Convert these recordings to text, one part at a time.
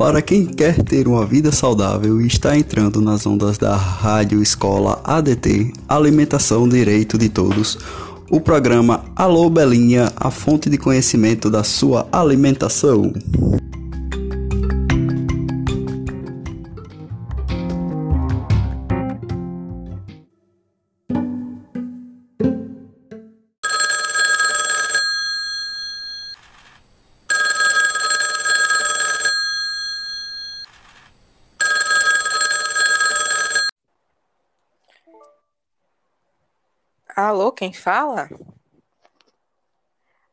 Para quem quer ter uma vida saudável e está entrando nas ondas da Rádio Escola ADT, Alimentação Direito de Todos, o programa Alô Belinha, a fonte de conhecimento da sua alimentação. Alô, quem fala?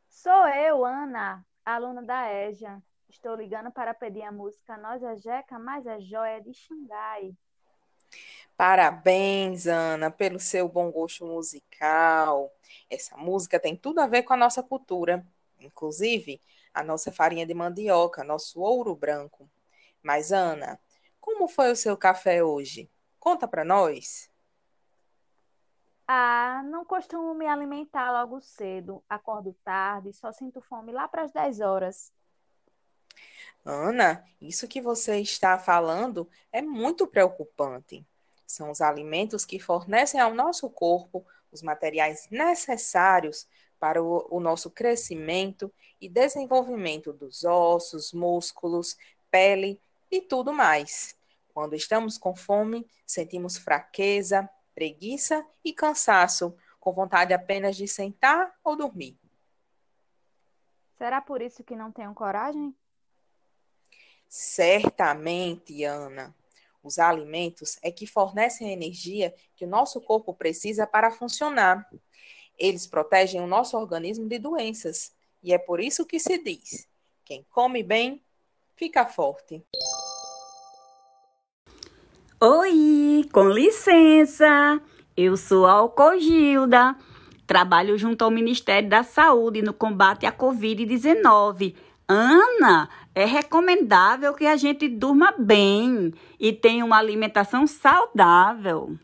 Sou eu, Ana, aluna da EJA. Estou ligando para pedir a música Nós é Jeca, mais é Joia de Xangai. Parabéns, Ana, pelo seu bom gosto musical. Essa música tem tudo a ver com a nossa cultura, inclusive a nossa farinha de mandioca, nosso ouro branco. Mas, Ana, como foi o seu café hoje? Conta para nós. Ah, não costumo me alimentar logo cedo. Acordo tarde, só sinto fome lá para as 10 horas. Ana, isso que você está falando é muito preocupante. São os alimentos que fornecem ao nosso corpo os materiais necessários para o, o nosso crescimento e desenvolvimento dos ossos, músculos, pele e tudo mais. Quando estamos com fome, sentimos fraqueza, preguiça e cansaço, com vontade apenas de sentar ou dormir. Será por isso que não tenho coragem? Certamente, Ana. Os alimentos é que fornecem a energia que o nosso corpo precisa para funcionar. Eles protegem o nosso organismo de doenças. E é por isso que se diz: quem come bem, fica forte. Oi, com licença. Eu sou a Alcogilda. Trabalho junto ao Ministério da Saúde no combate à Covid-19. Ana, é recomendável que a gente durma bem e tenha uma alimentação saudável.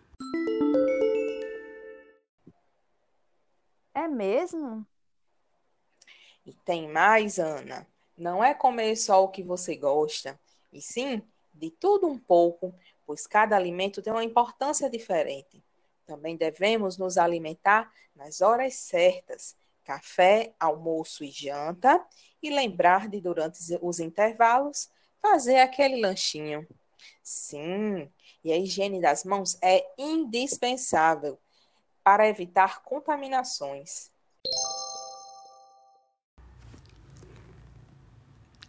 É mesmo? E tem mais, Ana. Não é comer só o que você gosta, e sim de tudo um pouco pois cada alimento tem uma importância diferente. Também devemos nos alimentar nas horas certas, café, almoço e janta, e lembrar de, durante os intervalos, fazer aquele lanchinho. Sim, e a higiene das mãos é indispensável para evitar contaminações.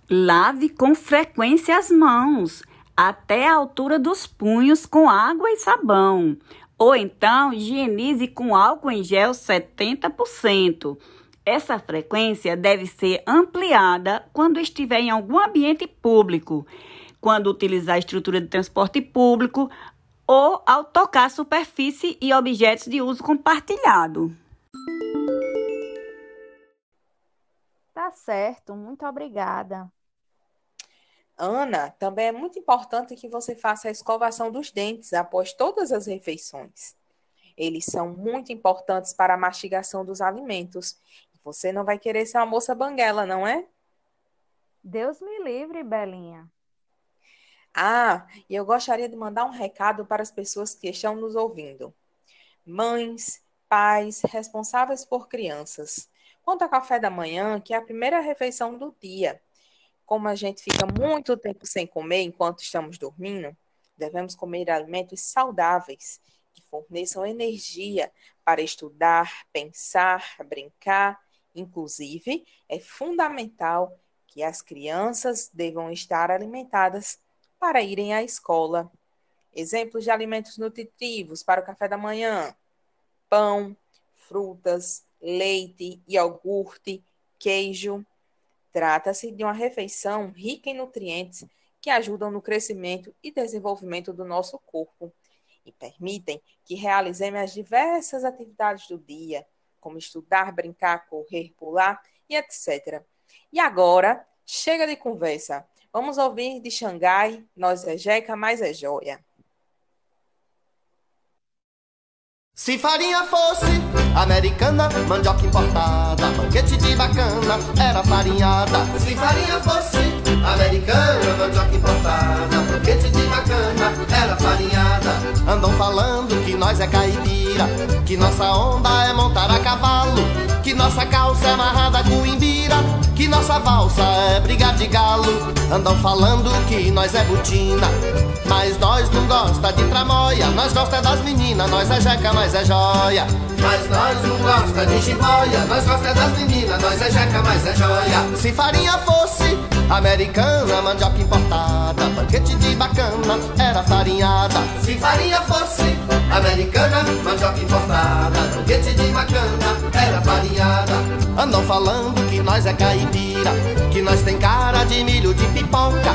Lave com frequência as mãos até a altura dos punhos com água e sabão. Ou então higienize com álcool em gel 70%. Essa frequência deve ser ampliada quando estiver em algum ambiente público, quando utilizar a estrutura de transporte público ou ao tocar superfície e objetos de uso compartilhado. Tá certo, muito obrigada. Ana, também é muito importante que você faça a escovação dos dentes após todas as refeições. Eles são muito importantes para a mastigação dos alimentos. Você não vai querer ser uma moça banguela, não é? Deus me livre, Belinha. Ah, e eu gostaria de mandar um recado para as pessoas que estão nos ouvindo. Mães, pais, responsáveis por crianças. Quanto ao café da manhã, que é a primeira refeição do dia como a gente fica muito tempo sem comer enquanto estamos dormindo, devemos comer alimentos saudáveis que forneçam energia para estudar, pensar, brincar. Inclusive, é fundamental que as crianças devam estar alimentadas para irem à escola. Exemplos de alimentos nutritivos para o café da manhã: pão, frutas, leite, iogurte, queijo. Trata-se de uma refeição rica em nutrientes que ajudam no crescimento e desenvolvimento do nosso corpo e permitem que realizemos as diversas atividades do dia, como estudar, brincar, correr, pular e etc. E agora, chega de conversa. Vamos ouvir de Xangai, Nós é Jeca, mais é joia. Se farinha fosse americana, mandioca importada, banquete bacana era farinhada. Se farinha fosse americana, mandioca importada, foguete de bacana era farinhada. Andam falando que nós é caipira, que nossa onda é montar a cavalo, que nossa calça é amarrada com imbi que nossa valsa é brigar de galo. Andam falando que nós é butina. Mas nós não gosta de tramóia. Nós gosta das meninas, nós é jeca, mas é joia. Mas nós não gosta de jiboia. Nós gosta das meninas, nós é jeca, mas é joia. Se farinha fosse americana, mandioca importada, bacana, era farinhada. Se farinha fosse americana, mandioca importada, banquete de bacana, era farinhada. Andam falando que nós é caipira, que nós tem cara de milho de pipoca,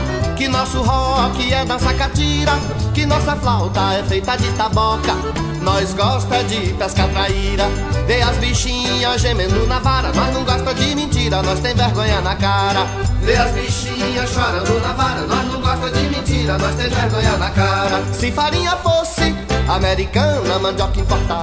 que nosso rock é dança catira, que nossa flauta é feita de taboca. Nós gosta de pescar traíra, ver as bichinhas gemendo na vara. Nós não gosta de mentira, nós tem vergonha na cara. Ver as bichinhas chorando na vara. Nós não gosta de mentira, nós tem vergonha na cara. Se farinha fosse americana, mandioca importada,